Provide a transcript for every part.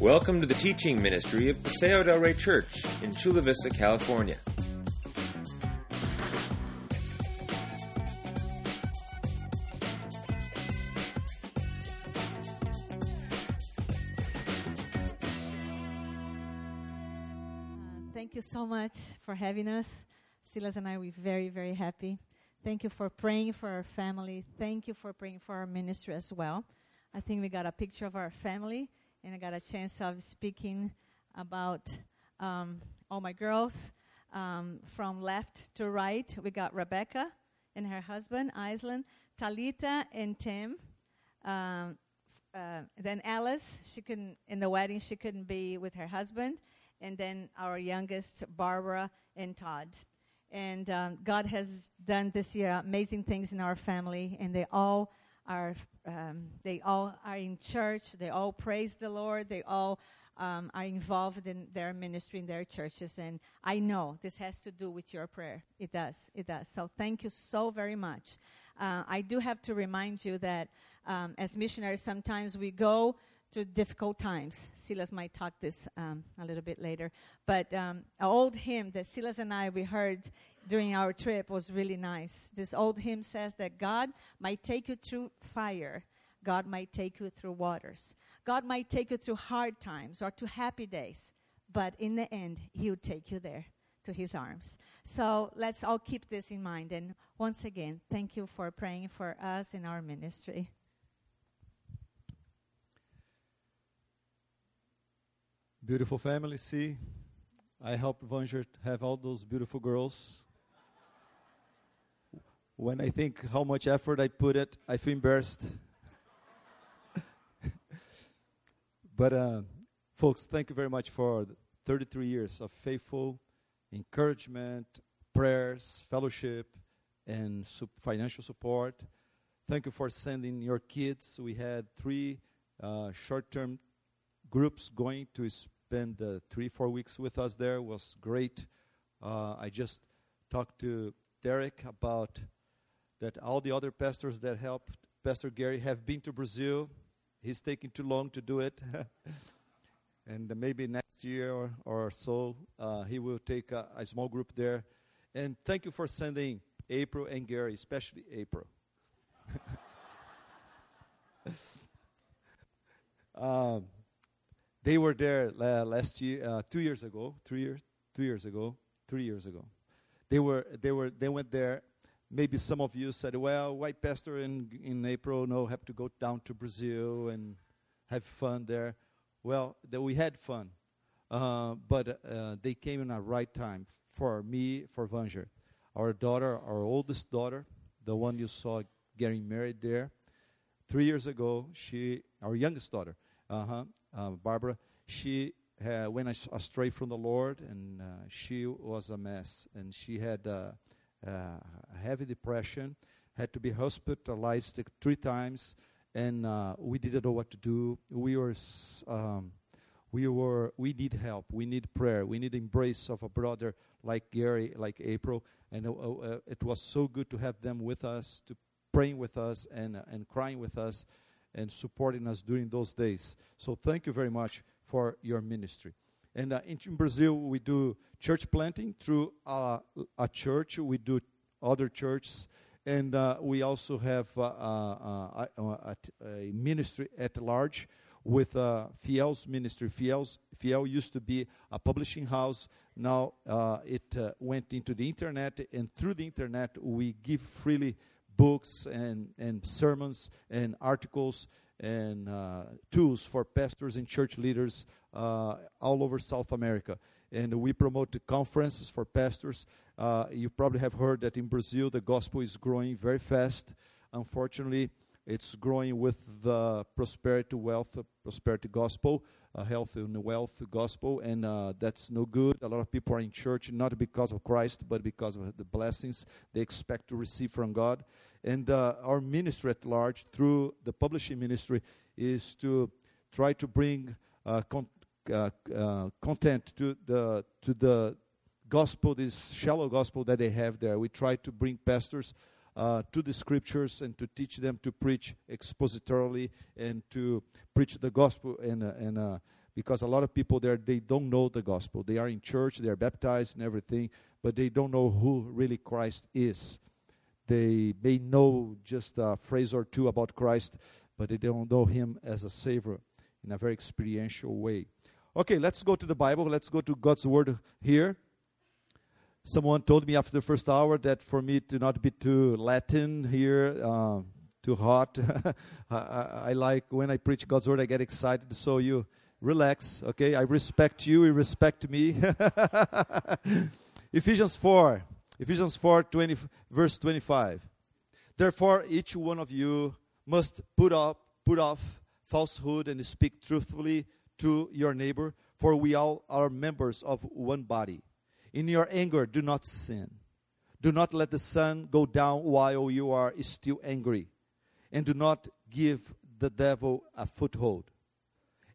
Welcome to the teaching ministry of Paseo del Rey Church in Chula Vista, California. Thank you so much for having us. Silas and I, we're very, very happy. Thank you for praying for our family. Thank you for praying for our ministry as well. I think we got a picture of our family, and I got a chance of speaking about um, all my girls. Um, from left to right, we got Rebecca and her husband, Island, Talita and Tim. Um, uh, then Alice, she couldn't in the wedding. She couldn't be with her husband, and then our youngest, Barbara and Todd. And um, God has done this year amazing things in our family, and they all are um, they all are in church. They all praise the Lord. They all um, are involved in their ministry in their churches. And I know this has to do with your prayer. It does. It does. So thank you so very much. Uh, I do have to remind you that um, as missionaries, sometimes we go through difficult times. Silas might talk this um, a little bit later. But um, an old hymn that Silas and I we heard during our trip was really nice. This old hymn says that God might take you through fire. God might take you through waters. God might take you through hard times or to happy days. But in the end, He'll take you there to His arms. So let's all keep this in mind. And once again, thank you for praying for us in our ministry. Beautiful family, see? I helped Vanger have all those beautiful girls. When I think how much effort I put it, I feel embarrassed. but, uh, folks, thank you very much for 33 years of faithful encouragement, prayers, fellowship, and financial support. Thank you for sending your kids. We had three uh, short term groups going to spend uh, three, four weeks with us there It was great. Uh, I just talked to Derek about that all the other pastors that helped Pastor Gary have been to Brazil. He's taking too long to do it. and maybe next year or, or so, uh, he will take a, a small group there. And thank you for sending April and Gary, especially April. um, they were there last year, uh, two years ago, three years, two years ago, three years ago. They were, they were, they went there. Maybe some of you said, "Well, white pastor in in April, no, have to go down to Brazil and have fun there." Well, that we had fun, uh, but uh, they came in a right time for me, for Vanger, our daughter, our oldest daughter, the one you saw getting married there. Three years ago, she, our youngest daughter, uh-huh, uh, Barbara, she had, went astray from the Lord, and uh, she was a mess, and she had uh, uh, heavy depression, had to be hospitalized three times, and uh, we didn't know what to do. We were, um, we were, we need help. We need prayer. We need embrace of a brother like Gary, like April, and uh, uh, it was so good to have them with us, to praying with us and and crying with us and supporting us during those days. So thank you very much for your ministry. And uh, in, Brazil, we do church planting through uh, a church. We do other churches. And uh, we also have uh, uh, uh, a ministry at large with Fiel's ministry. Fiel's, Fiel used to be a publishing house. Now it went into the internet. And through the internet, we give freely books and, and sermons and articles and uh, tools for pastors and church leaders uh, all over South America. And we promote conferences for pastors. Uh, you probably have heard that in Brazil the gospel is growing very fast. Unfortunately, it's growing with the prosperity, wealth, prosperity gospel, uh, health and wealth gospel, and uh, that's no good. A lot of people are in church not because of Christ, but because of the blessings they expect to receive from God. And uh, our ministry at large, through the publishing ministry, is to try to bring uh, con- uh, uh, content to the to the gospel, this shallow gospel that they have there. We try to bring pastors uh, to the scriptures and to teach them to preach expositorily and to preach the gospel in a, in a because a lot of people there they don't know the gospel. They are in church, they are baptized and everything, but they don't know who really Christ is. They may know just a phrase or two about Christ, but they don't know him as a savior in a very experiential way. Okay, let's go to the Bible. Let's go to God's word here. Someone told me after the first hour that for me to not be too Latin here, uh, too hot. I, I, I, like when I preach God's word, I get excited. So you relax, okay? I respect you, you respect me. Ephesians 4, Ephesians 4, 20, verse 25. Therefore, each one of you must put up, put off falsehood and speak truthfully to your neighbor, for we all are members of one body. In your anger, do not sin. Do not let the sun go down while you are still angry, and do not give the devil a foothold.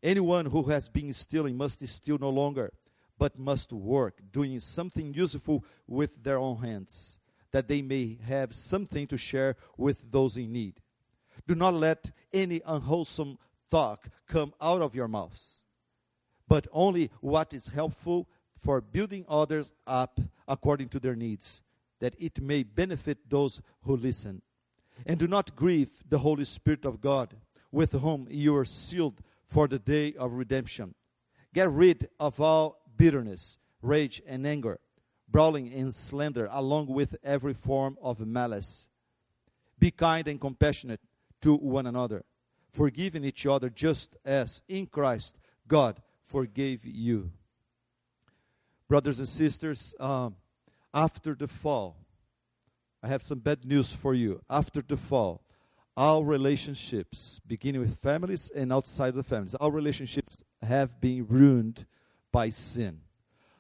Anyone who has been stealing must steal no longer, but must work, doing something useful with their own hands, that they may have something to share with those in need. Do not let any unwholesome talk come out of your mouths, but only what is helpful for building others up according to their needs, that it may benefit those who listen. And do not grieve the Holy Spirit of God, with whom you are sealed for the day of redemption. Get rid of all bitterness, rage, and anger, brawling and slander, along with every form of malice. Be kind and compassionate to one another, forgiving each other just as in Christ God forgave you brothers and sisters, um, after the fall, I have some bad news for you. After the fall, our relationships, beginning with families and outside of the families, our relationships have been ruined by sin.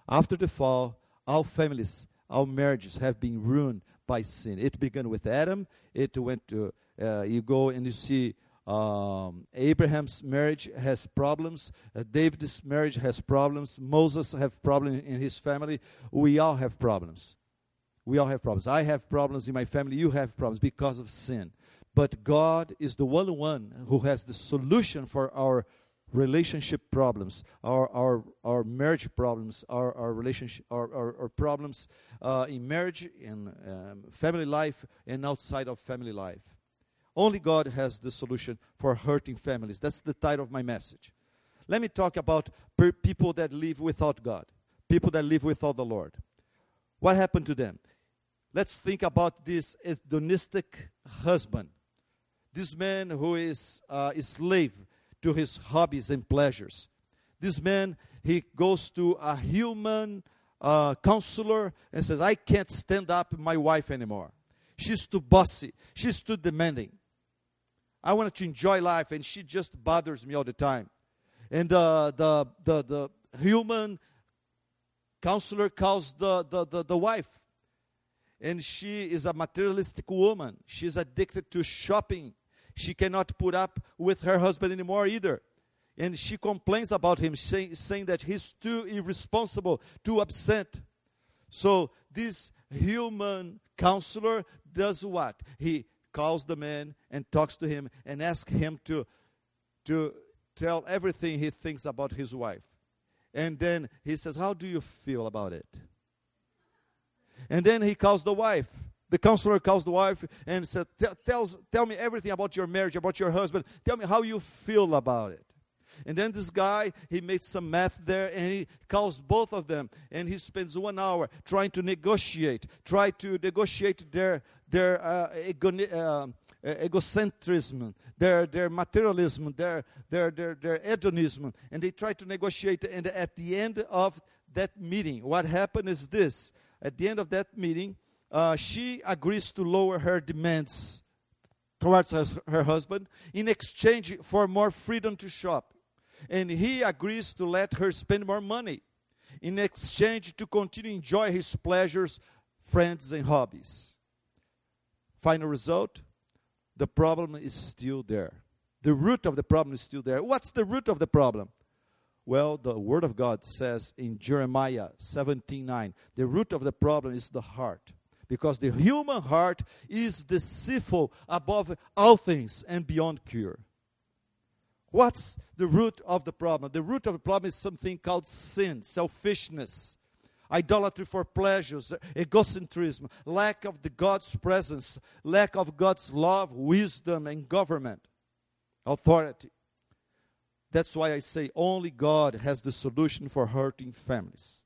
After the fall, our families, our marriages have been ruined by sin. It began with Adam. It went to, uh, you go and you see um, Abraham's marriage has problems. Uh, David's marriage has problems. Moses have problems in his family. We all have problems. We all have problems. I have problems in my family. You have problems because of sin. But God is the one one who has the solution for our relationship problems, our our, our marriage problems, our our relationship, our, our, our problems uh, in marriage, in um, family life, and outside of family life. Only God has the solution for hurting families. That's the title of my message. Let me talk about per- people that live without God, people that live without the Lord. What happened to them? Let's think about this hedonistic husband, this man who is uh, a slave to his hobbies and pleasures. This man, he goes to a human uh, counselor and says, I can't stand up my wife anymore. She's too bossy. She's too demanding. I wanted to enjoy life, and she just bothers me all the time. And uh, the, the, the human counselor calls the, the, the, the wife. And she is a materialistic woman. She's addicted to shopping. She cannot put up with her husband anymore either. And she complains about him, say, saying that he's too irresponsible, too absent. So this human counselor does what? He calls the man and talks to him and asks him to, to tell everything he thinks about his wife. And then he says, How do you feel about it? And then he calls the wife. The counselor calls the wife and says, tells, Tell me everything about your marriage, about your husband. Tell me how you feel about it. And then this guy, he made some math there and he calls both of them and he spends one hour trying to negotiate, try to negotiate their, their uh, uh, egocentrism, their, their materialism, their, their, their, their hedonism, and they try to negotiate. And at the end of that meeting, what happened is this at the end of that meeting, uh, she agrees to lower her demands towards her, her husband in exchange for more freedom to shop. And he agrees to let her spend more money in exchange to continue enjoy his pleasures, friends, and hobbies. Final result the problem is still there. The root of the problem is still there. What's the root of the problem? Well, the Word of God says in Jeremiah 17 9, the root of the problem is the heart. Because the human heart is deceitful above all things and beyond cure. What's the root of the problem? The root of the problem is something called sin, selfishness, idolatry for pleasures, egocentrism, lack of the God's presence, lack of God's love, wisdom, and government, authority. That's why I say only God has the solution for hurting families.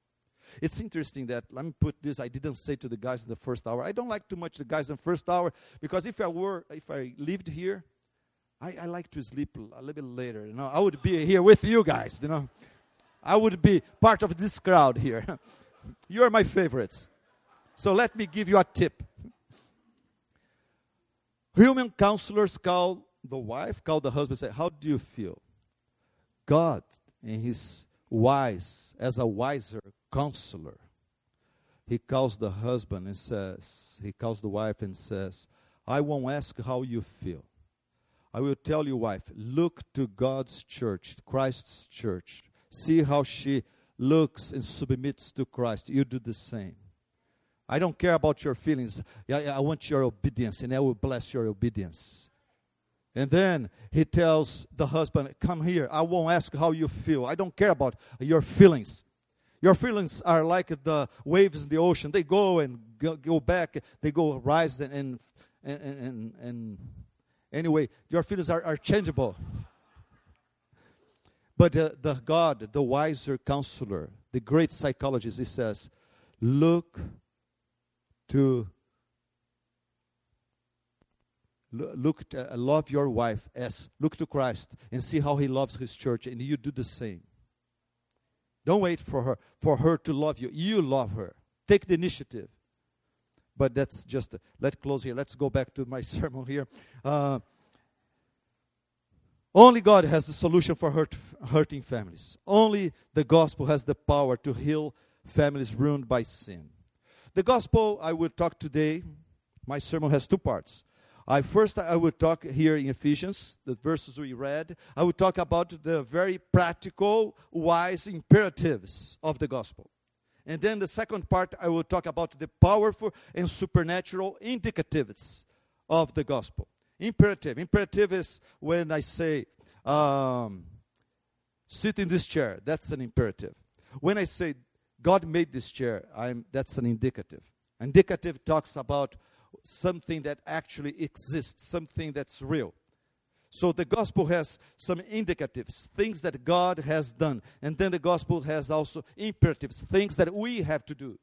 It's interesting that, let me put this, I didn't say to the guys in the first hour. I don't like too much the guys in the first hour because if I were, if I lived here, I, I like to sleep a little bit later. You know, I would be here with you guys, you know. I would be part of this crowd here. You're my favorites. So let me give you a tip. Human counselors call the wife, call the husband, say, How do you feel? God, in his wise, as a wiser counselor, he calls the husband and says, He calls the wife and says, I won't ask how you feel. I will tell you, wife, look to God's church, Christ's church. See how she looks and submits to Christ. You do the same. I don't care about your feelings. I want your obedience, and I will bless your obedience. And then he tells the husband, Come here. I won't ask how you feel. I don't care about your feelings. Your feelings are like the waves in the ocean. They go and go, go back. They go rise and, and, and, and, and Anyway, your feelings are, are changeable. But uh, the God, the wiser counselor, the great psychologist, he says, look to look to, uh, love your wife as look to Christ and see how he loves his church and you do the same. Don't wait for her for her to love you. You love her. Take the initiative. But that's just, let's close here. Let's go back to my sermon here. Uh, only God has the solution for hurt, hurting families. Only the gospel has the power to heal families ruined by sin. The gospel I will talk today, my sermon has two parts. I first I will talk here in Ephesians, the verses we read. I will talk about the very practical, wise imperatives of the gospel. And then the second part, I will talk about the powerful and supernatural indicatives of the gospel. Imperative. Imperative is when I say, um, sit in this chair. That's an imperative. When I say, God made this chair, I'm, that's an indicative. Indicative talks about something that actually exists, something that's real. So the gospel has some indicatives, things that God has done. And then the gospel has also imperatives, things that we have to do.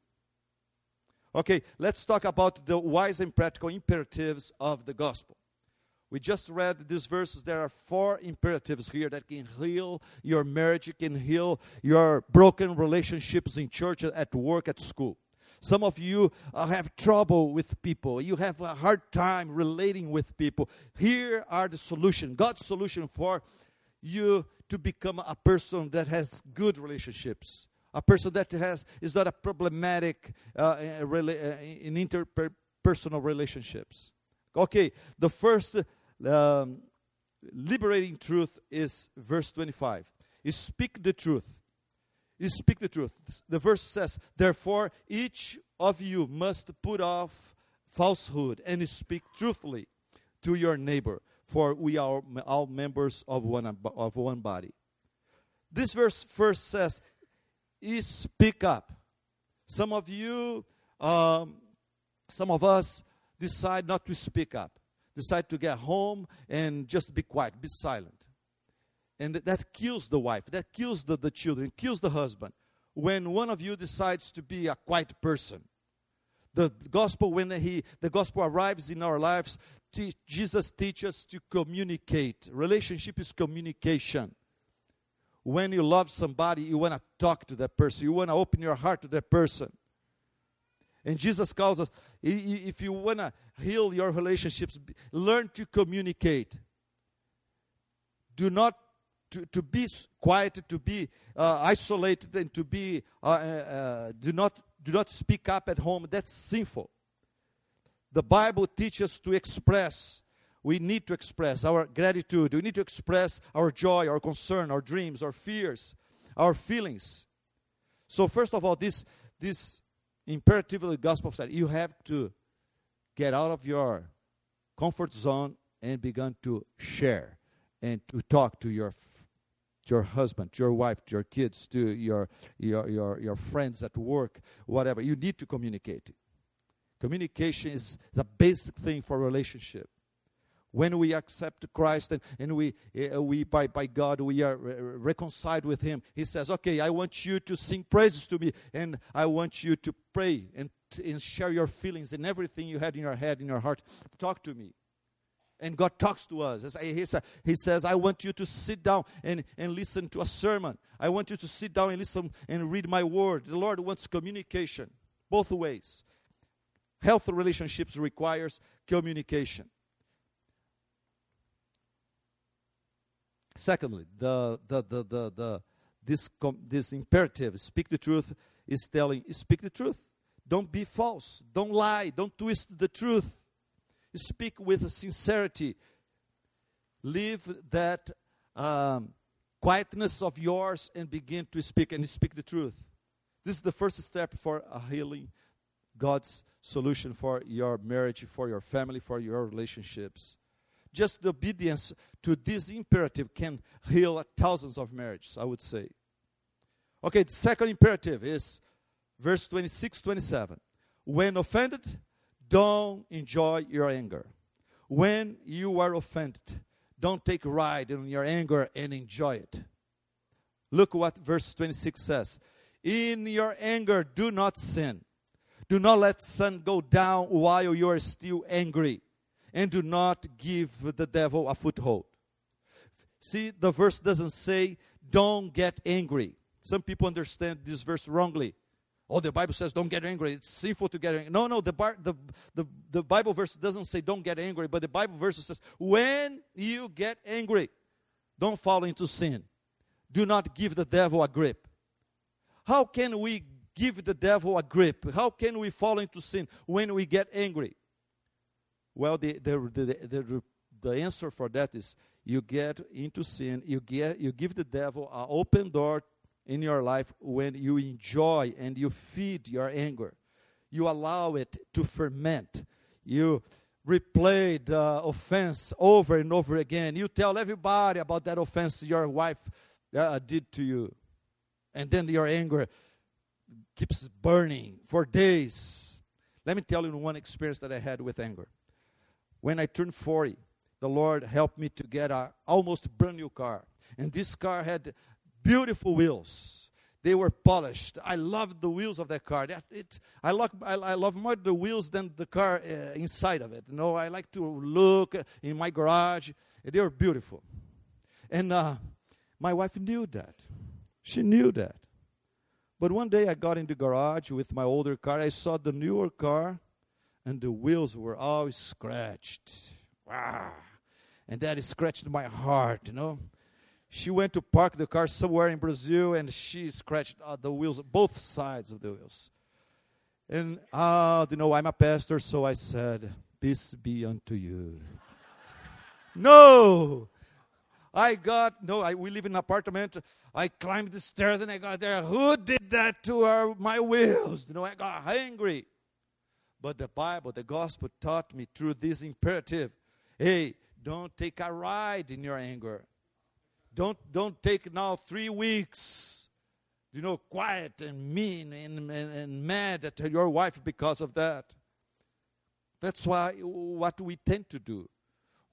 Okay, let's talk about the wise and practical imperatives of the gospel. We just read these verses. There are four imperatives here that can heal your marriage, can heal your broken relationships in church, at work, at school. Some of you uh, have trouble with people. You have a hard time relating with people. Here are the solution. God's solution for you to become a person that has good relationships. A person that has is not a problematic uh, rela- uh, in interpersonal relationships. Okay, the first um, liberating truth is verse 25. You speak the truth you speak the truth. The verse says, Therefore, each of you must put off falsehood and speak truthfully to your neighbor, for we are all members of one, of one body. This verse first says, "You Speak up. Some of you, um, some of us decide not to speak up, decide to get home and just be quiet, be silent. And that kills the wife, that kills the, the children, kills the husband. When one of you decides to be a quiet person, the gospel, when he, the gospel arrives in our lives, te- Jesus teaches to communicate. Relationship is communication. When you love somebody, you want to talk to that person, you want to open your heart to that person. And Jesus calls us if you want to heal your relationships, learn to communicate. Do not to, to be quiet, to be uh, isolated, and to be uh, uh, uh, do not do not speak up at home. That's sinful. The Bible teaches to express. We need to express our gratitude. We need to express our joy, our concern, our dreams, our fears, our feelings. So first of all, this this imperative of the gospel said you have to get out of your comfort zone and begin to share and to talk to your your husband, your wife, your kids, to your your your your friends at work, whatever. You need to communicate. Communication is the basic thing for relationship. When we accept Christ and, and we, uh, we by, by God, we are re- reconciled with Him, He says, Okay, I want you to sing praises to me, and I want you to pray and, and share your feelings and everything you had in your head, in your heart. Talk to me. And God talks to us. He says, he says, I want you to sit down and, and listen to a sermon. I want you to sit down and listen and read my word. The Lord wants communication, both ways. Healthy relationships requires communication. Secondly, the, the, the, the, the, this, com, this imperative, speak the truth, is telling, speak the truth. Don't be false. Don't lie. Don't twist the truth. Speak with sincerity. Leave that um, quietness of yours and begin to speak and speak the truth. This is the first step for a healing, God's solution for your marriage, for your family, for your relationships. Just the obedience to this imperative can heal thousands of marriages, I would say. Okay, the second imperative is verse 26 27. When offended, don't enjoy your anger. When you are offended, don't take ride in your anger and enjoy it. Look what verse 26 says. In your anger, do not sin. Do not let sun go down while you are still angry. And do not give the devil a foothold. See, the verse doesn't say, don't get angry. Some people understand this verse wrongly. Oh, the Bible says don't get angry. It's sinful to get angry. No, no, the, bar, the, the, the Bible verse doesn't say don't get angry, but the Bible verse says when you get angry, don't fall into sin. Do not give the devil a grip. How can we give the devil a grip? How can we fall into sin when we get angry? Well, the, the, the, the, the answer for that is you get into sin, you, get, you give the devil an open door in your life when you enjoy and you feed your anger. You allow it to ferment. You replay the offense over and over again. You tell everybody about that offense your wife uh, did to you. And then your anger keeps burning for days. Let me tell you one experience that I had with anger. When I turned 40, the Lord helped me to get a almost brand new car. And this car had beautiful wheels. They were polished. I loved the wheels of that car. That, it, I, love, I, I love more the wheels than the car uh, inside of it. You know, I like to look in my garage. They were beautiful. And uh, my wife knew that. She knew that. But one day I got in the garage with my older car. I saw the newer car, and the wheels were all scratched. Wow. And that scratched my heart, you know. She went to park the car somewhere in Brazil, and she scratched uh, the wheels, both sides of the wheels. And, uh, you know, I'm a pastor, so I said, Peace be unto you. no! I got no. I, we live in an apartment. I climbed the stairs and I got there. Who did that to our, my wheels? You know, I got angry. But the Bible, the gospel, taught me through this imperative: Hey, don't take a ride in your anger. Don't don't take now three weeks. You know, quiet and mean and, and, and mad at your wife because of that. That's why what we tend to do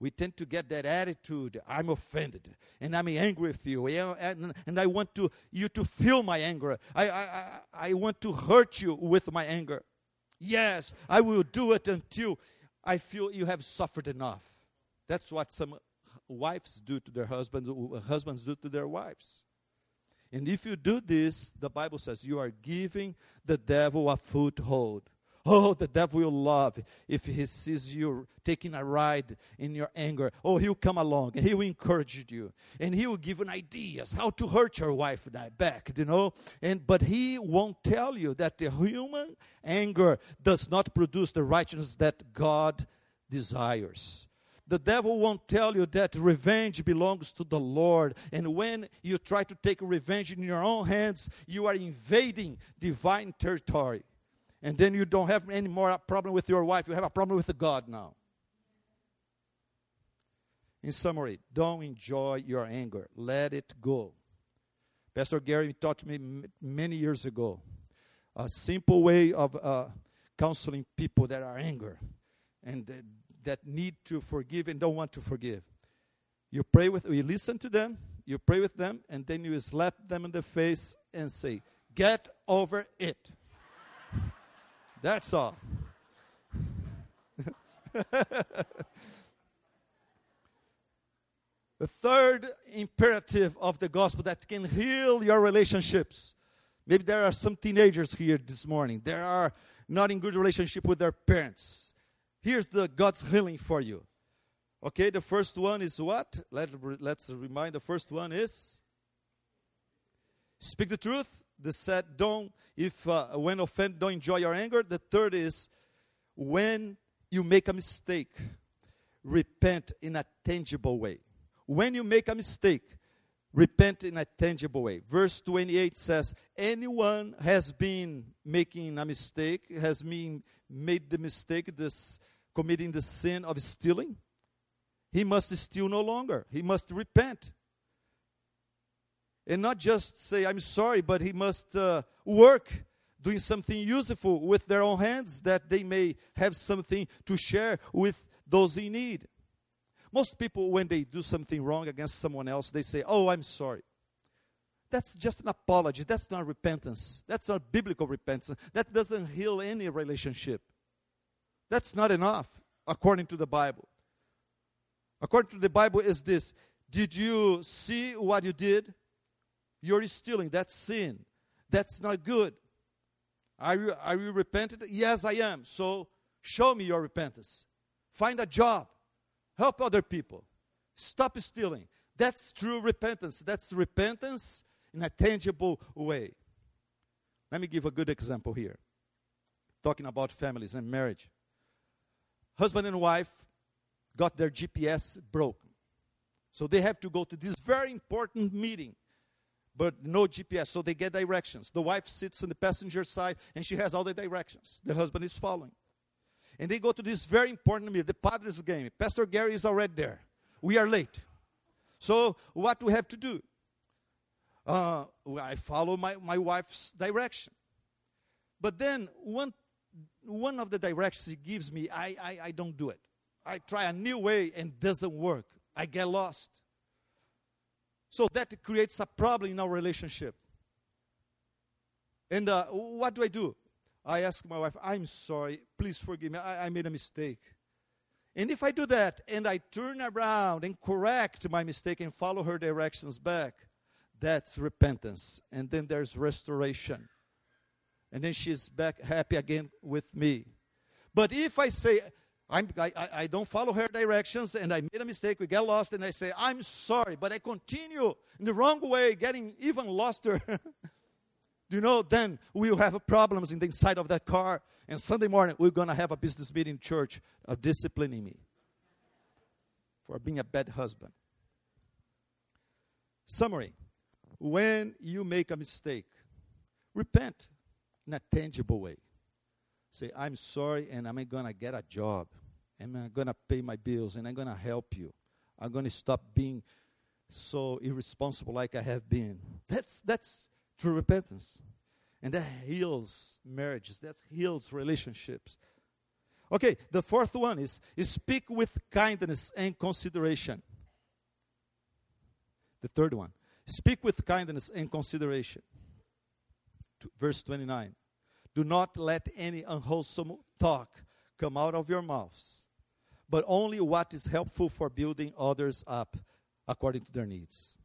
we tend to get that attitude i'm offended and i'm angry with you and, and i want to you to feel my anger I, I, I want to hurt you with my anger yes i will do it until i feel you have suffered enough. That's what some wives do to their husbands uh, husbands do to their wives. And if you do this the bible says you are giving the devil a foothold Oh, the devil will love if he sees you taking a ride in your anger. Oh, he'll come along and he will encourage you. And he will give you ideas how to hurt your wife back, you know. And but he won't tell you that the human anger does not produce the righteousness that God desires. The devil won't tell you that revenge belongs to the Lord. And when you try to take revenge in your own hands, you are invading divine territory and then you don't have any more problem with your wife. You have a problem with God now. In summary, don't enjoy your anger. Let it go. Pastor Gary taught me many years ago a simple way of uh, counseling people that are angry and uh, that need to forgive and don't want to forgive. You pray with, you listen to them, you pray with them, and then you slap them in the face and say, "Get over it." That's all. the third imperative of the gospel that can heal your relationships. Maybe there are some teenagers here this morning. They are not in good relationship with their parents. Here's the God's healing for you. Okay, the first one is what? Let, let's remind the first one is speak the truth. The said don't if uh, when offended don't enjoy your anger. The third is when you make a mistake, repent in a tangible way. When you make a mistake, repent in a tangible way. Verse 28 says, Anyone has been making a mistake, has been made the mistake, this committing the sin of stealing, he must steal no longer. He must repent. And not just say, I'm sorry, but he must uh, work doing something useful with their own hands that they may have something to share with those in need. Most people, when they do something wrong against someone else, they say, Oh, I'm sorry. That's just an apology. That's not repentance. That's not biblical repentance. That doesn't heal any relationship. That's not enough, according to the Bible. According to the Bible, is this Did you see what you did? You're stealing. That's sin. That's not good. Are you, are you repentant? Yes, I am. So show me your repentance. Find a job. Help other people. Stop stealing. That's true repentance. That's repentance in a tangible way. Let me give a good example here. Talking about families and marriage. Husband and wife got their GPS broken. So they have to go to this very important meeting, but no GPS. So they get directions. The wife sits on the passenger side and she has all the directions. The husband is following. And they go to this very important meeting, the Padres game. Pastor Gary is already there. We are late. So, what do we have to do? Uh, I follow my, my wife's direction. But then, one, one of the directions he gives me, I, I, I don't do it. I try a new way and doesn't work. I get lost. So that creates a problem in our relationship. And uh, what do I do? I ask my wife, I'm sorry, please forgive me, I, I made a mistake. And if I do that and I turn around and correct my mistake and follow her directions back, that's repentance. And then there's restoration. And then she's back happy again with me. But if I say, I'm, I, I don't follow her directions and I made a mistake, we get lost, and I say, I'm sorry, but I continue in the wrong way, getting even loster. you know, then we'll have problems in the inside of that car. And Sunday morning, we're going to have a business meeting in church of disciplining me for being a bad husband. Summary When you make a mistake, repent in a tangible way. Say, I'm sorry, and I'm going to get a job. And I'm going to pay my bills, and I'm going to help you. I'm going to stop being so irresponsible like I have been. That's, that's True repentance. And that heals marriages, that heals relationships. Okay, the fourth one is, is speak with kindness and consideration. The third one, speak with kindness and consideration. Verse 29. Do not let any unwholesome talk come out of your mouths, but only what is helpful for building others up according to their needs.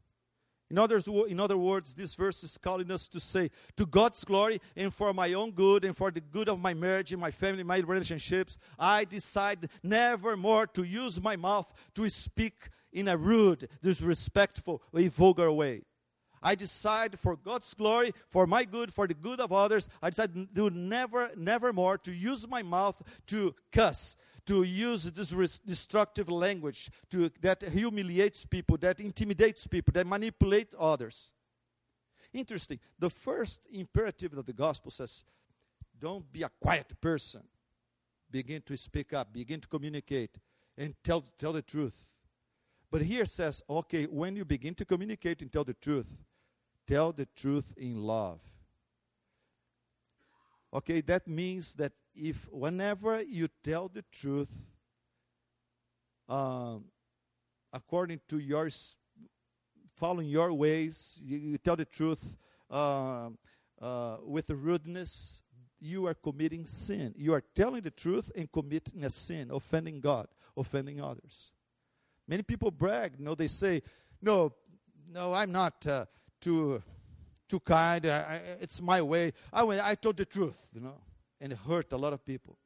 In, others, in other words, this verse is calling us to say, to God's glory and for my own good and for the good of my marriage and my family, my relationships, I decide never more to use my mouth to speak in a rude, disrespectful, or vulgar way. I decide for God's glory, for my good, for the good of others, I decide to never, never more to use my mouth to cuss, to use this destructive language to, that humiliates people, that intimidates people, that manipulates others. Interesting. The first imperative of the gospel says, don't be a quiet person. Begin to speak up, begin to communicate, and tell, tell the truth. But here says, okay, when you begin to communicate and tell the truth, tell the truth in love. Okay, that means that if whenever you tell the truth um, according to your following your ways, you, you tell the truth uh, uh, with rudeness, you are committing sin. You are telling the truth and committing a sin, offending God, offending others. Many people brag, you know, they say, "No, no, I'm not uh, too too kind. I, I, it's my way. I, I told the truth, you know, and it hurt a lot of people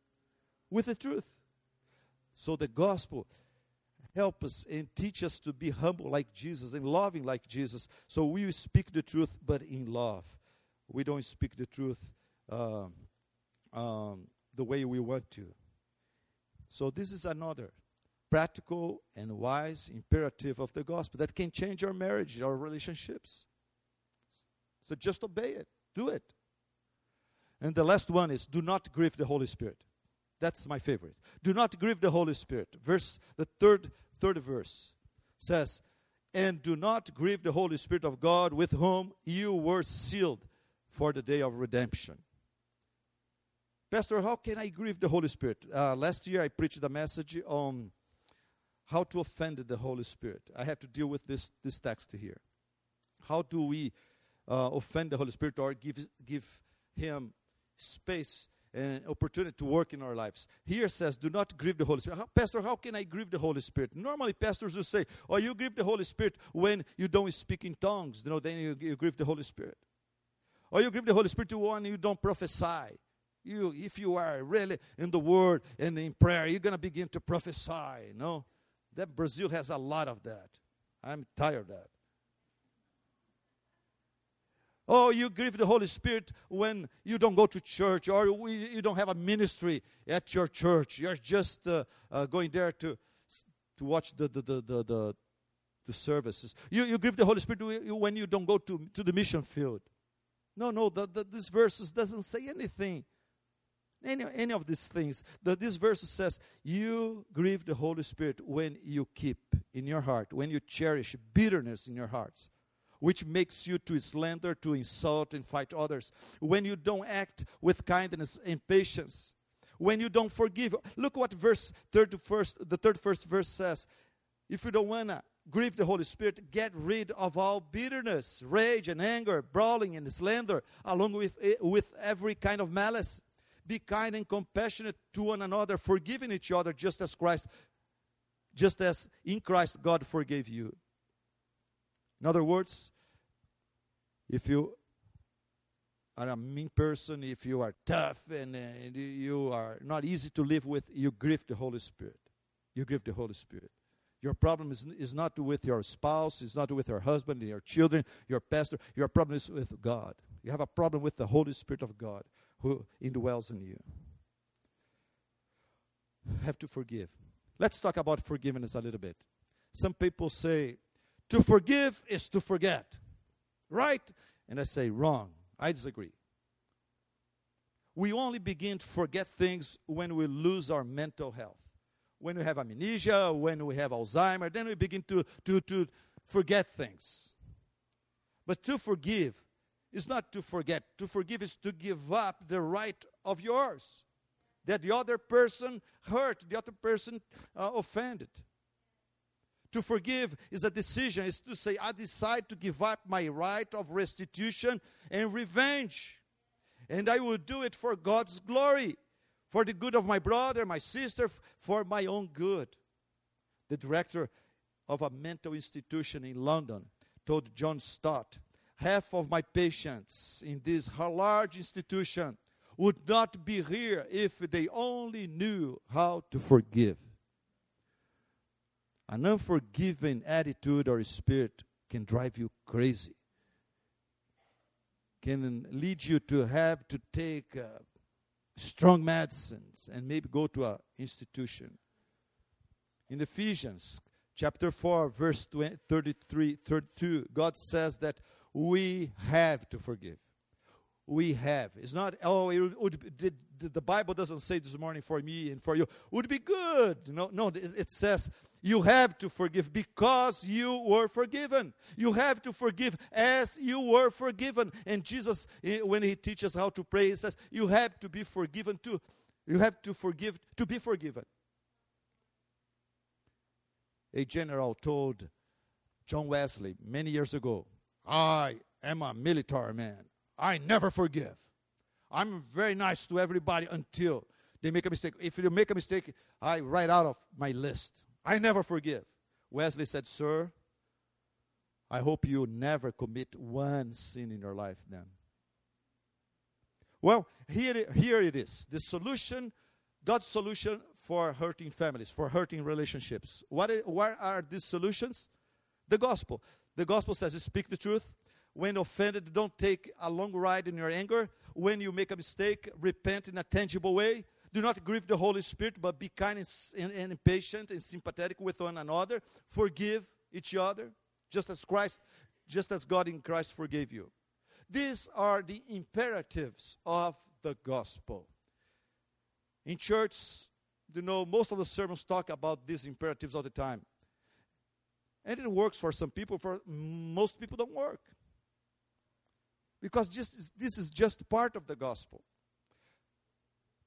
with the truth. So the gospel help us and teach us to be humble like Jesus and loving like Jesus. So we speak the truth, but in love. We don't speak the truth uh, um, the way we want to. So this is another practical and wise imperative of the gospel that can change our marriage, our relationships. So just obey it, do it. And the last one is do not grieve the Holy Spirit. That's my favorite. Do not grieve the Holy Spirit. Verse the third third verse says, "And do not grieve the Holy Spirit of God with whom you were sealed for the day of redemption." Pastor, how can I grieve the Holy Spirit? Uh, last year I preached a message on how to offend the Holy Spirit. I have to deal with this this text here. How do we uh, offend the Holy Spirit or give give Him space and opportunity to work in our lives. Here says, do not grieve the Holy Spirit. How, Pastor, how can I grieve the Holy Spirit? Normally, pastors will say, oh, you grieve the Holy Spirit when you don't speak in tongues. You know, then you, you grieve the Holy Spirit. Or you grieve the Holy Spirit when you don't prophesy. You, if you are really in the Word and in prayer, you're going to begin to prophesy. Know, that Brazil has a lot of that. I'm tired of that. Oh, you grieve the Holy Spirit when you don't go to church or you don't have a ministry at your church. You're just uh, uh, going there to, to watch the, the, the, the, the, the services. You, you grieve the Holy Spirit when you don't go to, to the mission field. No, no, the, the, this verses doesn't say anything. Any, any of these things. The, this verse says, You grieve the Holy Spirit when you keep in your heart, when you cherish bitterness in your hearts which makes you to slander, to insult, and fight others. When you don't act with kindness and patience. When you don't forgive. Look what verse third first, the third first verse says. If you don't want to grieve the Holy Spirit, get rid of all bitterness, rage, and anger, brawling, and slander, along with, eh, with every kind of malice. Be kind and compassionate to one another, forgiving each other just as Christ, just as in Christ God forgave you. In other words, if you are a mean person, if you are tough and, and you are not easy to live with, you grieve the Holy Spirit. You grieve the Holy Spirit. Your problem is, is not with your spouse, it's not with your husband, your children, your pastor. Your problem is with God. You have a problem with the Holy Spirit of God who indwells in you. Have to forgive. Let's talk about forgiveness a little bit. Some people say, to forgive is to forget right? And I say, wrong. I disagree. We only begin to forget things when we lose our mental health. When we have amnesia, when we have Alzheimer, then we begin to, to, to forget things. But to forgive is not to forget. To forgive is to give up the right of yours that the other person hurt, the other person uh, offended. To forgive is a decision, is to say, I decide to give up my right of restitution and revenge. And I will do it for God's glory, for the good of my brother, my sister, for my own good. The director of a mental institution in London told John Stott half of my patients in this large institution would not be here if they only knew how to forgive. An unforgiving attitude or spirit can drive you crazy, can lead you to have to take uh, strong medicines and maybe go to an institution. In Ephesians chapter 4, verse 33, 32, God says that we have to forgive. we have. It's not, oh, it would, the Bible doesn't say this morning for me and for you, would be good. No, no, it says you have to forgive because you were forgiven. You have to forgive as you were forgiven. And Jesus, eh, when he teaches how to pray, he says, you have to be forgiven too. You have to forgive to be forgiven. A general told John Wesley many years ago, I am a military man. I never forgive. I'm very nice to everybody until they make a mistake. If you make a mistake, I write out of my list. I never forgive. Wesley said, Sir, I hope you never commit one sin in your life then. Well, here, here it is. The solution, God's solution for hurting families, for hurting relationships. What, what are these solutions? The gospel. The gospel says, speak the truth. When offended, don't take a long ride in your anger. When you make a mistake, repent in a tangible way. Do not grieve the Holy Spirit, but be kind and, patient and sympathetic with one another. Forgive each other, just as Christ, just as God in Christ forgave you. These are the imperatives of the gospel. In church, you know, most of the sermons talk about these imperatives all the time. And it works for some people, for most people don't work. Because just, this is just part of the gospel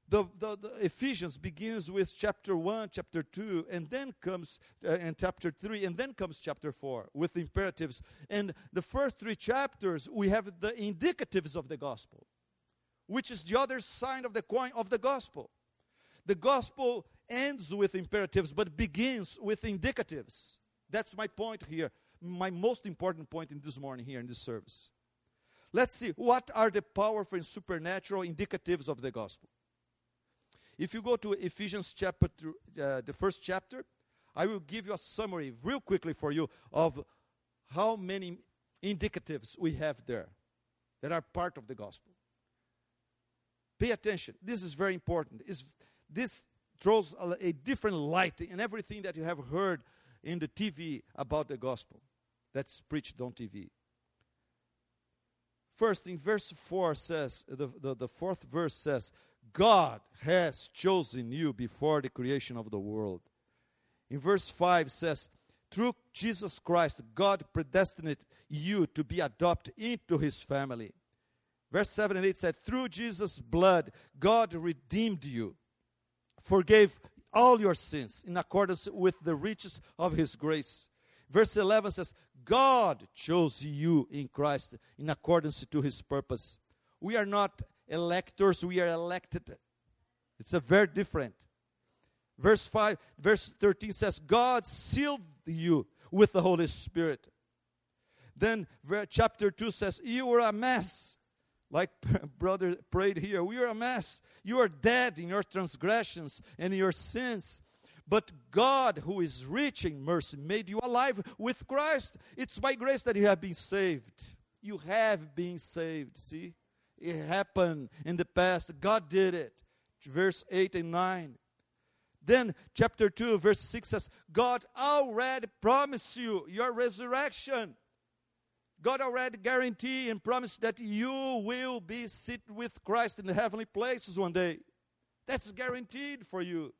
the, the, the, Ephesians begins with chapter 1, chapter 2, and then comes, uh, and chapter 3, and then comes chapter 4 with imperatives. And the first three chapters, we have the indicatives of the gospel, which is the other side of the coin of the gospel. The gospel ends with imperatives, but begins with indicatives. That's my point here, my most important point in this morning here in this service. Let's see, what are the powerful and supernatural indicatives of the gospel? If you go to Ephesians chapter, uh, the first chapter, I will give you a summary real quickly for you of how many indicatives we have there that are part of the gospel. Pay attention. This is very important. It's, this throws a, a different light in everything that you have heard in the TV about the gospel that's preached on TV. First, in verse 4 says, the, the, the fourth verse says, God has chosen you before the creation of the world. In verse 5 says, through Jesus Christ, God predestined you to be adopted into his family. Verse 7 and 8 said, Through Jesus' blood, God redeemed you, forgave all your sins in accordance with the riches of his grace. Verse 11 says, God chose you in Christ in accordance to his purpose. We are not electors, we are elected. It's a very different. Verse 5, verse 13 says, God sealed you with the Holy Spirit. Then chapter 2 says, You were a mess. Like brother prayed here, we are a mess. You are dead in your transgressions and your sins. But God, who is rich in mercy, made you alive with Christ. It's by grace that you have been saved. You have been saved. See? It happened in the past. God did it. Verse 8 and 9. Then, chapter 2, verse 6 says, God already promised you your resurrection. God already guaranteed and promised that you will be seated with Christ in the heavenly places one day. That's guaranteed for you.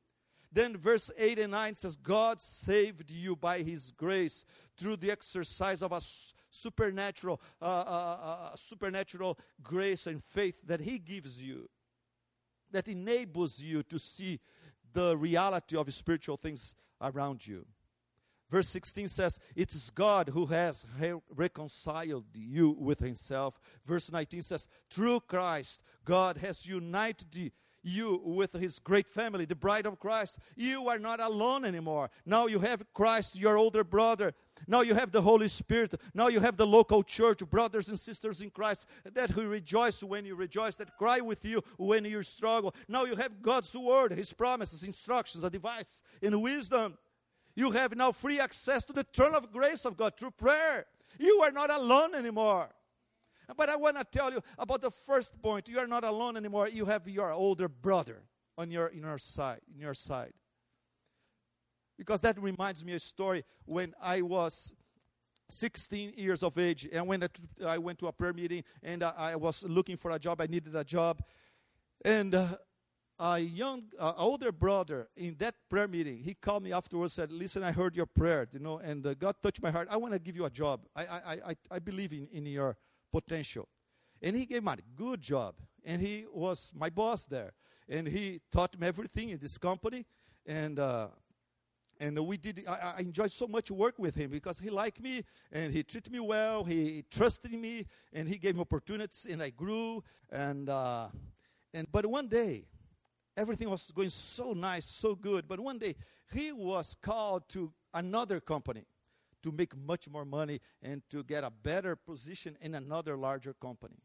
Then, verse 8 and 9 says, God saved you by his grace through the exercise of a supernatural, uh, uh, uh, uh, supernatural grace and faith that He gives you, that enables you to see the reality of spiritual things around you. Verse 16 says, It is God who has reconciled you with Himself. Verse 19 says, Through Christ, God has united you with his great family, the bride of Christ. You are not alone anymore. Now you have Christ, your older brother. Now you have the Holy Spirit. Now you have the local church, brothers and sisters in Christ, that who rejoice when you rejoice, that cry with you when you struggle. Now you have God's word, his promises, instructions, advice, and wisdom. You have now free access to the throne of grace of God through prayer. You are not alone anymore. But I want to tell you about the first point. You are not alone anymore. You have your older brother on your in your side, in your side. Because that reminds me a story when I was 16 years of age, and when I went to a prayer meeting and I, was looking for a job, I needed a job, and uh, a young, older brother in that prayer meeting, he called me afterwards said, Listen, I heard your prayer, you know, and uh, God touched my heart. I want to give you a job. I, I, I, I believe in, in your potential. And he gave me a good job. And he was my boss there. And he taught me everything in this company. And, uh, and we did, I, I enjoyed so much work with him because he liked me and he treated me well. He trusted me and he gave me opportunities and I grew. And, uh, and, but one day, everything was going so nice, so good. But one day, he was called to another company to make much more money and to get a better position in another larger company.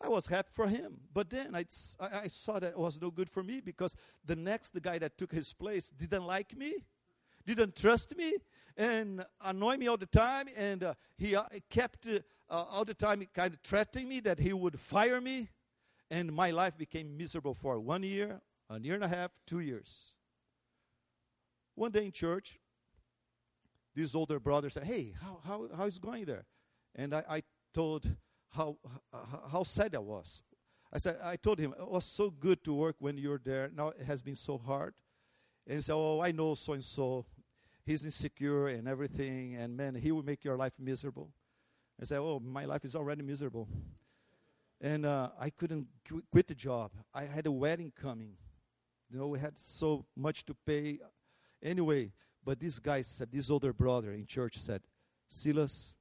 I was happy for him. But then I, I, saw that it was no good for me because the next the guy that took his place didn't like me, didn't trust me, and annoyed me all the time. And uh, he uh, kept uh, all the time kind of threatening me that he would fire me and my life became miserable for one year, a year and a half, two years. One day in church, this older brother said, Hey, how, how, how is going there? And I, I told how, how sad I was. I said, I told him, it was so good to work when you're there. Now it has been so hard. And he said, Oh, I know so and so. He's insecure and everything. And man, he will make your life miserable. I said, Oh, my life is already miserable and uh, I couldn't qu- quit the job. I had a wedding coming. You know, we had so much to pay. Anyway, but this guy said, this older brother in church said, Silas,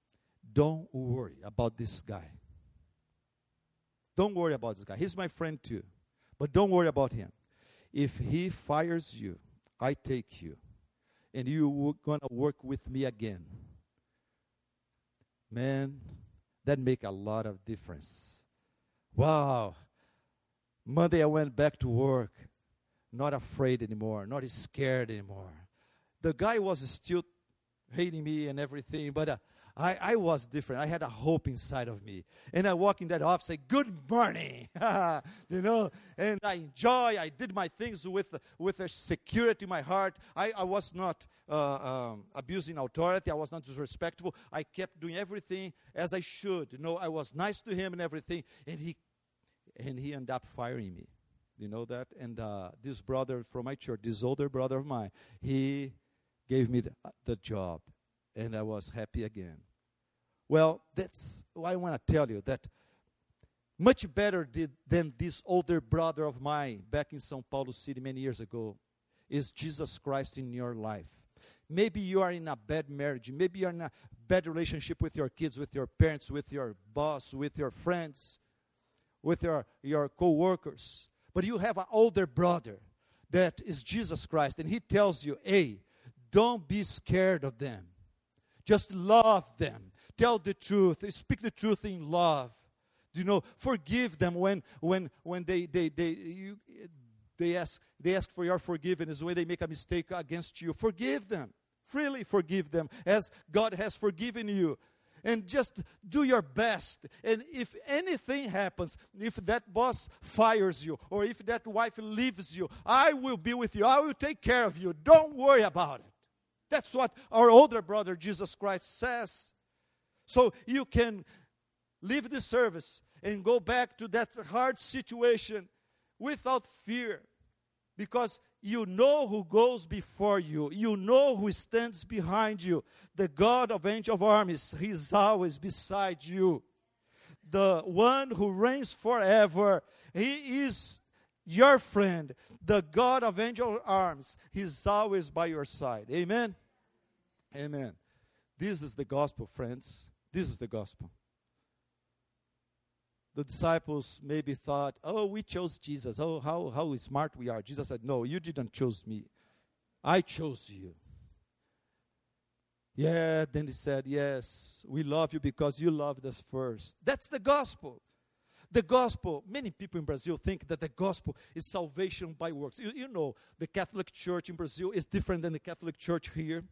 don't worry about this guy. Don't worry about this guy. He's my friend too. But don't worry about him. If he fires you, I take you. And you're going to work with me again. Man, that make a lot of difference. Wow. Monday I went back to work, not afraid anymore, not scared anymore. The guy was still hating me and everything, but uh, I, I was different. I had a hope inside of me. And I walk in that office, say, Good morning. you know, and I enjoy, I did my things with, with a security in my heart. I, I was not uh, um, abusing authority, I was not disrespectful. I kept doing everything as I should. You know, I was nice to him and everything. And he, and he ended up firing me. You know that? And uh, this brother from my church, this older brother of mine, he gave me the, uh, the job and I was happy again. Well, that's why I want to tell you that much better did, than this older brother of mine back in São Paulo City many years ago is Jesus Christ in your life. Maybe you are in a bad marriage. Maybe you're in a bad relationship with your kids, with your parents, with your boss, with your friends, with your, your co workers. But you have an older brother that is Jesus Christ, and he tells you, hey, don't be scared of them. Just love them. Tell the truth. Speak the truth in love. You know, forgive them when when when they they they you they ask they ask for your forgiveness when they make a mistake against you. Forgive them. Freely forgive them as God has forgiven you. And just do your best. And if anything happens, if that boss fires you or if that wife leaves you, I will be with you. I will take care of you. Don't worry about it. That's what our older brother Jesus Christ says. So you can leave the service and go back to that hard situation without fear because you know who goes before you, you know who stands behind you. The God of angel of armies, He's always beside you. The one who reigns forever, He is your friend. The God of angel arms, He's always by your side. Amen. Amen. This is the gospel, friends. This is the gospel. The disciples maybe thought, oh, we chose Jesus. Oh, how, how smart we are. Jesus said, no, you didn't choose me. I chose you. Yeah, then he said, Yes, we love you because you loved us first. That's the gospel. The gospel, many people in Brazil think that the gospel is salvation by works. You, you know, the Catholic Church in Brazil is different than the Catholic Church here.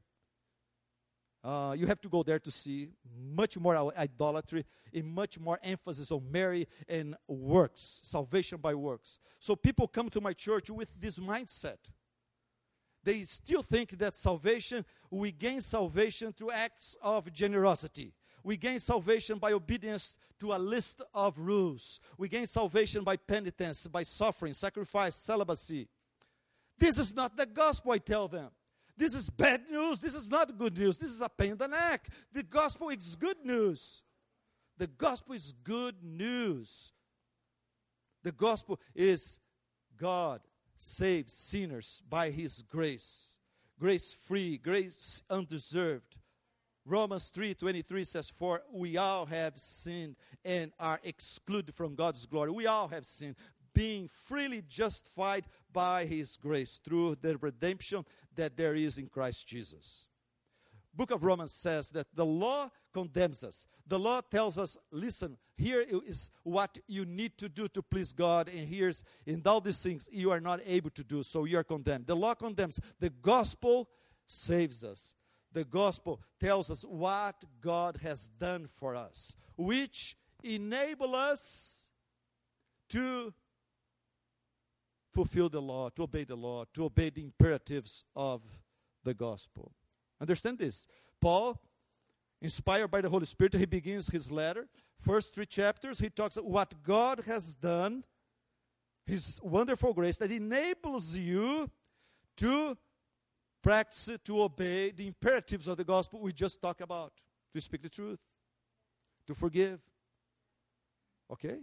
Uh, you have to go there to see much more idolatry and much more emphasis on Mary and works, salvation by works. So people come to my church with this mindset They still think that salvation, we gain salvation through acts of generosity. We gain salvation by obedience to a list of rules. We gain salvation by penitence, by suffering, sacrifice, celibacy. This is not the gospel, I tell them. This is bad news. This is not good news. This is a pain in the neck. The gospel is good news. The gospel is good news. The gospel is God saves sinners by his grace. Grace free, grace undeserved. Romans 3:23 says for we all have sinned and are excluded from God's glory. We all have sinned being freely justified by his grace through the redemption that there is in Christ Jesus. Book of Romans says that the law condemns us. The law tells us, listen, here is what you need to do to please God, and here's in all these things you are not able to do, so you are condemned. The law condemns. The gospel saves us. The gospel tells us what God has done for us, which enable us to fulfill the law, to obey the law, to obey the imperatives of the gospel. Understand this. Paul, inspired by the Holy Spirit, he begins his letter. First three chapters, he talks about what God has done, his wonderful grace that enables you to practice, to obey the imperatives of the gospel we just talked about, to speak the truth, to forgive. Okay?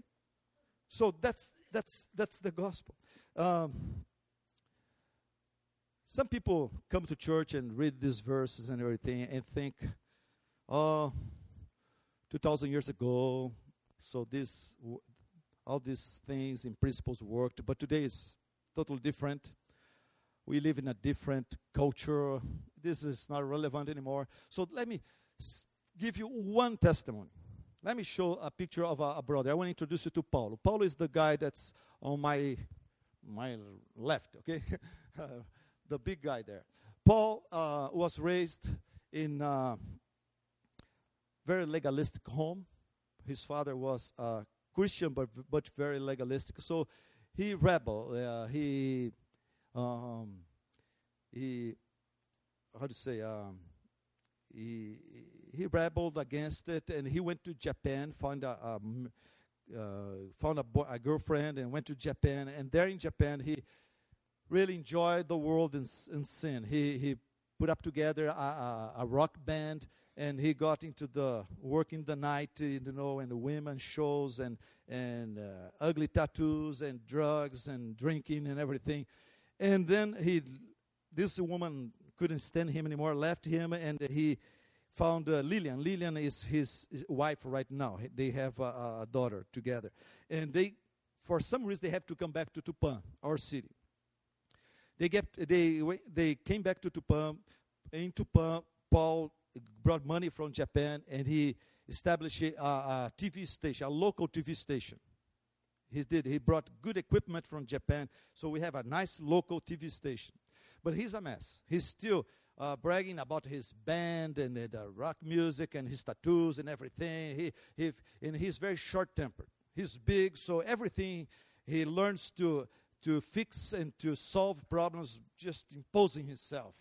So that's that's that's the gospel. Um, some people come to church and read these verses and everything and think, oh, 2,000 years ago, so this, all these things and principles worked, but today is totally different. We live in a different culture. This is not relevant anymore. So let me give you one testimony. Let me show a picture of a, a brother. I want to introduce you to Paulo. Paulo is the guy that's on my my left, okay? the big guy there. Paul uh, was raised in a very legalistic home. His father was a Christian, but, but very legalistic. So he rebelled. Uh, he, um, he, how to say, um, he, he rebelled against it, and he went to Japan, found a, a uh, found a, boy, a girlfriend and went to Japan. And there in Japan, he really enjoyed the world in, in sin. He, he put up together a, a, a, rock band and he got into the working the night, you know, and the women shows and, and uh, ugly tattoos and drugs and drinking and everything. And then he, this woman couldn't stand him anymore, left him, and he found uh, Lillian. Lillian is his, wife right now. They have a, a, daughter together. And they, for some reason, they have to come back to Tupã, our city. They, get, they, they came back to Tupã. In Tupã, Paul brought money from Japan and he established a, a TV station, a local TV station. He did. He brought good equipment from Japan, so we have a nice local TV station. But he's a mess. He's still uh, bragging about his band and uh, the rock music and his tattoos and everything. He, he, and he's very short tempered. He's big, so everything he learns to, to fix and to solve problems just imposing himself.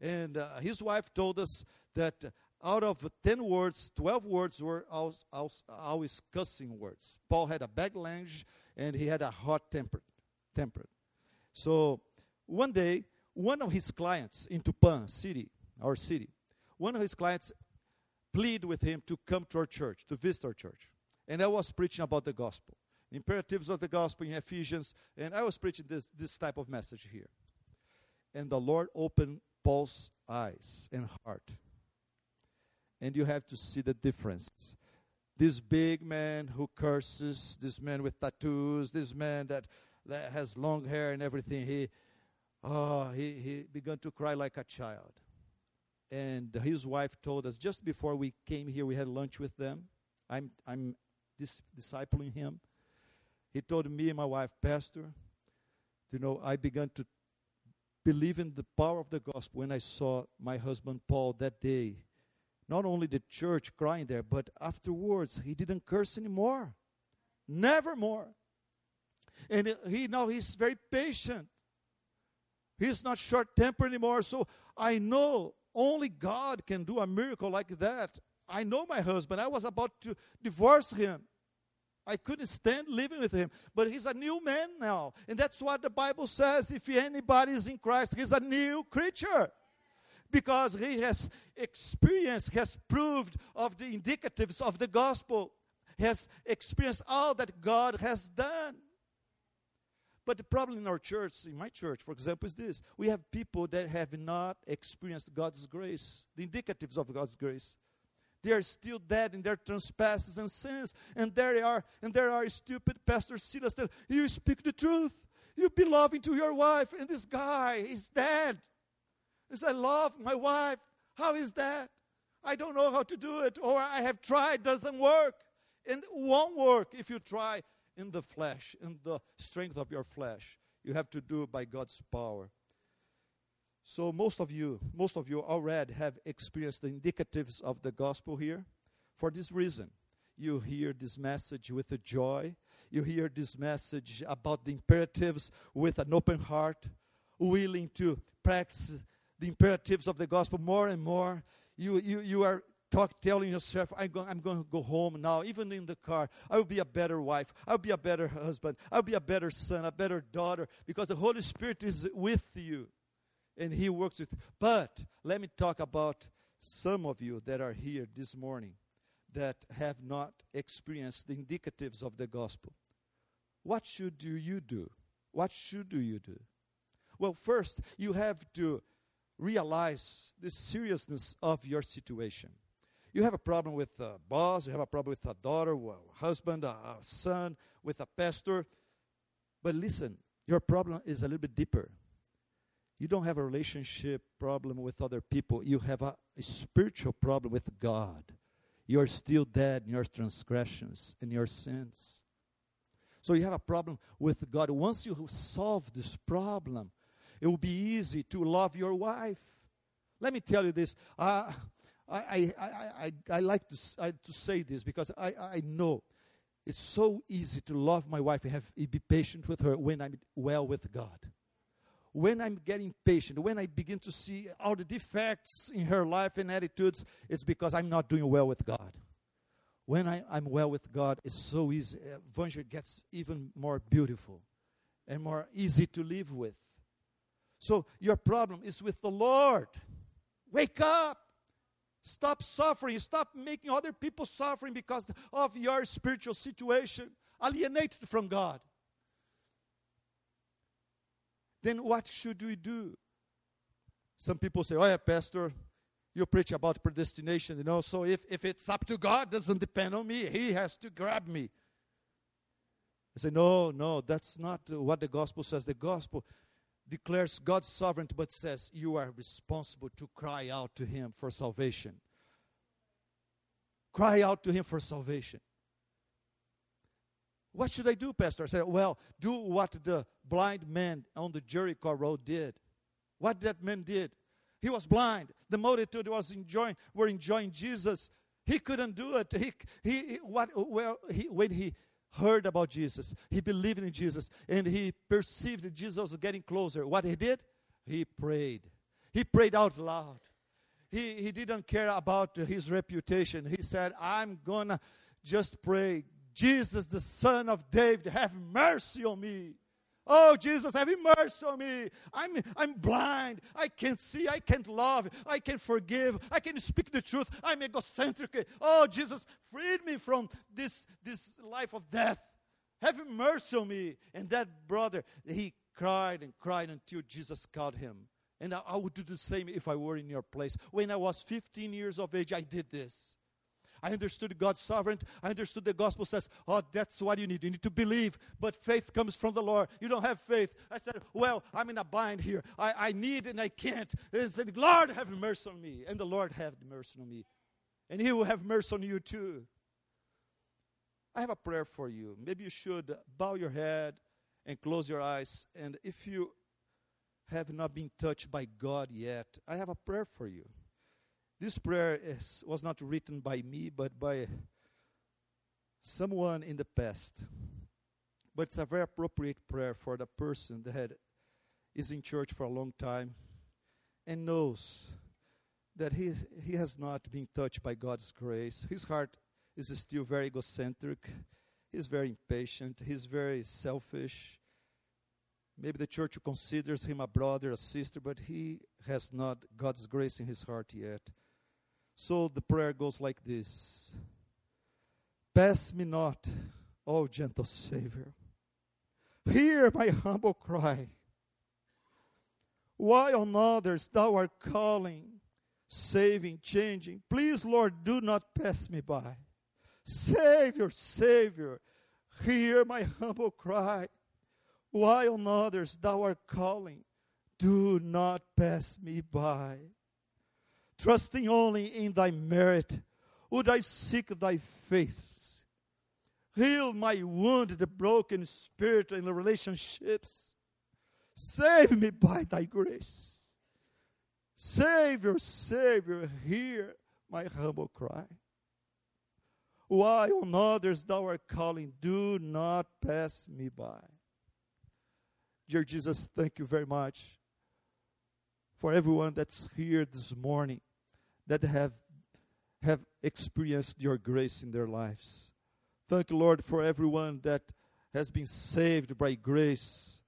And uh, his wife told us that out of 10 words, 12 words were always, always cussing words. Paul had a bad language and he had a hot temper. tempered. So one day, one of his clients in Tupã city, our city, one of his clients pleaded with him to come to our church, to visit our church. And I was preaching about the gospel, imperatives of the gospel in Ephesians, and I was preaching this, this type of message here. And the Lord opened Paul's eyes and heart. And you have to see the difference. This big man who curses, this man with tattoos, this man that, that has long hair and everything, he, Oh, he, he began to cry like a child. And his wife told us just before we came here, we had lunch with them. I'm, I'm dis- discipling him. He told me and my wife, Pastor, you know, I began to believe in the power of the gospel when I saw my husband Paul that day. Not only the church crying there, but afterwards, he didn't curse anymore. Never more. And he now he's very patient He's not short tempered anymore. So I know only God can do a miracle like that. I know my husband. I was about to divorce him. I couldn't stand living with him. But he's a new man now. And that's what the Bible says. If anybody is in Christ, he's a new creature. Because he has experienced, has proved of the indicatives of the gospel, has experienced all that God has done. But the problem in our church, in my church, for example, is this we have people that have not experienced God's grace, the indicatives of God's grace. They are still dead in their trespasses and sins, and there they are, and there are stupid pastors Silas that you speak the truth. You be loving to your wife, and this guy is dead. He said, I love my wife. How is that? I don't know how to do it, or I have tried, doesn't work. And won't work if you try in the flesh, in the strength of your flesh. You have to do it by God's power. So most of you, most of you already have experienced the indicatives of the gospel here. For this reason, you hear this message with a joy. You hear this message about the imperatives with an open heart, willing to practice the imperatives of the gospel more and more. You, you, you are talk, telling yourself, I'm, I'm going to go home now, even in the car. I will be a better wife. I'll be a better husband. I'll be a better son, a better daughter, because the Holy Spirit is with you and He works with. But let me talk about some of you that are here this morning that have not experienced the indicatives of the gospel. What should you do? What should you do? Well, first, you have to realize the seriousness of your situation. You have a problem with a boss, you have a problem with a daughter, a husband, a son, with a pastor. But listen, your problem is a little bit deeper. You don't have a relationship problem with other people, you have a, a spiritual problem with God. You're still dead in your transgressions and your sins. So you have a problem with God. Once you solve this problem, it will be easy to love your wife. Let me tell you this. I, I, I, I, like to, I, to say this because I, I know it's so easy to love my wife and have, be patient with her when I'm well with God. When I'm getting patient, when I begin to see all the defects in her life and attitudes, it's because I'm not doing well with God. When I, am well with God, it's so easy. Uh, Evangel gets even more beautiful and more easy to live with. So your problem is with the Lord. Wake up. Stop suffering. Stop making other people suffering because of your spiritual situation, alienated from God. Then what should we do? Some people say, Oh, yeah, Pastor, you preach about predestination, you know, so if, if it's up to God, doesn't depend on me. He has to grab me. I say, No, no, that's not what the gospel says. The gospel declares God's sovereignty, but says you are responsible to cry out to Him for salvation. Cry out to Him for salvation. What should I do, Pastor? I said, Well, do what the blind man on the Jericho road did. What that man did. He was blind. The multitude was enjoying, were enjoying Jesus. He couldn't do it. He, he, what, well, he, when he heard about Jesus, he believed in Jesus, and he perceived Jesus was getting closer. What he did? He prayed. He prayed out loud. He, he didn't care about his reputation. He said, I'm going to just pray, Jesus, the son of David, have mercy on me. Oh, Jesus, have mercy on me. I'm, I'm blind. I can't see. I can't love. I can't forgive. I can't speak the truth. I'm egocentric. Oh, Jesus, freed me from this, this life of death. Have mercy on me. And that brother, he cried and cried until Jesus caught him. And I, I would do the same if I were in your place. When I was 15 years of age, I did this. I understood God's sovereignty. I understood the gospel says, oh, that's what you need. You need to believe, but faith comes from the Lord. You don't have faith. I said, well, I'm in a bind here. I, I need and I can't. And said, Lord, have mercy on me. And the Lord have mercy on me. And He will have mercy on you too. I have a prayer for you. Maybe you should bow your head and close your eyes. And if you have not been touched by God yet, I have a prayer for you. This prayer is, was not written by me, but by someone in the past. But it's a very appropriate prayer for the person that is in church for a long time and knows that he, he has not been touched by God's grace. His heart is still very egocentric. He's very impatient. He's very selfish. Maybe the church considers him a brother, a sister, but he has not God's grace in his heart yet. So the prayer goes like this Pass me not, O gentle Savior. Hear my humble cry. Why on others thou art calling, saving, changing? Please, Lord, do not pass me by. Savior, Savior, hear my humble cry. Why on others thou art calling, do not pass me by. Trusting only in thy merit, would I seek thy face. Heal my wounded, broken spirit in the relationships. Save me by thy grace. Savior, Savior, hear my humble cry. Why on others thou art calling, do not pass me by. Dear Jesus, thank you very much for everyone that's here this morning that have have experienced your grace in their lives. Thank you, Lord, for everyone that has been saved by grace.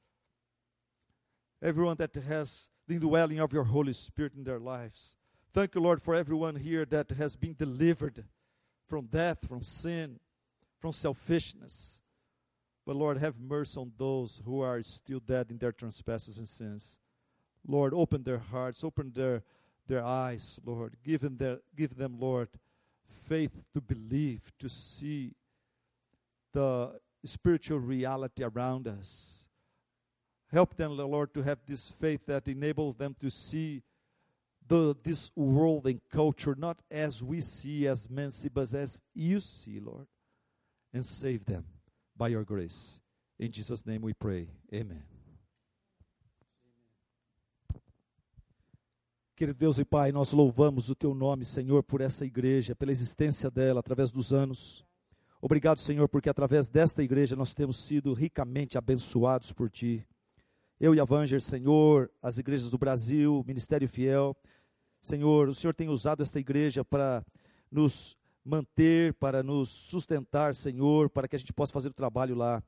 Everyone that has the indwelling of your Holy Spirit in their lives. Thank you, Lord, for everyone here that has been delivered from death, from sin, from selfishness. But Lord, have mercy on those who are still dead in their trespasses and sins. Lord, open their hearts, open their, their eyes, Lord. Give them, their, give them, Lord, faith to believe, to see the spiritual reality around us. Help them, Lord, to have this faith that enables them to see the, this world and culture not as we see, as men see, but as you see, Lord. And save them by your grace. In Jesus' name we pray. Amen. Querido Deus e Pai, nós louvamos o Teu nome, Senhor, por essa igreja, pela existência dela através dos anos. Obrigado, Senhor, porque através desta igreja nós temos sido ricamente abençoados por Ti. Eu e a Vanger, Senhor, as igrejas do Brasil, Ministério Fiel, Senhor, o Senhor tem usado esta igreja para nos manter, para nos sustentar, Senhor, para que a gente possa fazer o trabalho lá.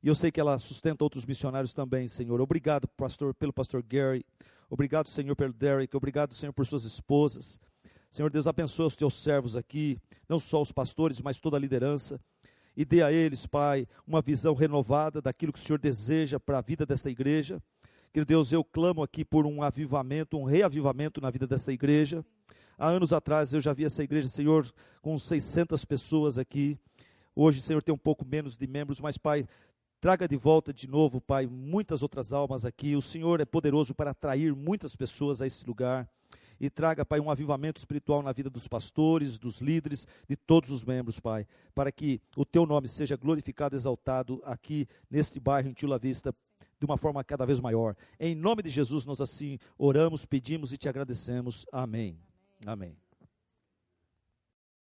E eu sei que ela sustenta outros missionários também, Senhor. Obrigado, pastor, pelo pastor Gary. Obrigado, Senhor, pelo Derek. Obrigado, Senhor, por suas esposas. Senhor Deus, abençoa os teus servos aqui, não só os pastores, mas toda a liderança. E dê a eles, Pai, uma visão renovada daquilo que o Senhor deseja para a vida desta igreja. Querido Deus, eu clamo aqui por um avivamento, um reavivamento na vida desta igreja. Há anos atrás eu já vi essa igreja, Senhor, com 600 pessoas aqui. Hoje, Senhor, tem um pouco menos de membros, mas, Pai, traga de volta de novo, Pai, muitas outras almas aqui. O Senhor é poderoso para atrair muitas pessoas a esse lugar. E traga, Pai, um avivamento espiritual na vida dos pastores, dos líderes, de todos os membros, Pai, para que o Teu nome seja glorificado, exaltado aqui neste bairro em Tila Vista, de uma forma cada vez maior. Em nome de Jesus, nós assim oramos, pedimos e te agradecemos. Amém. Amém.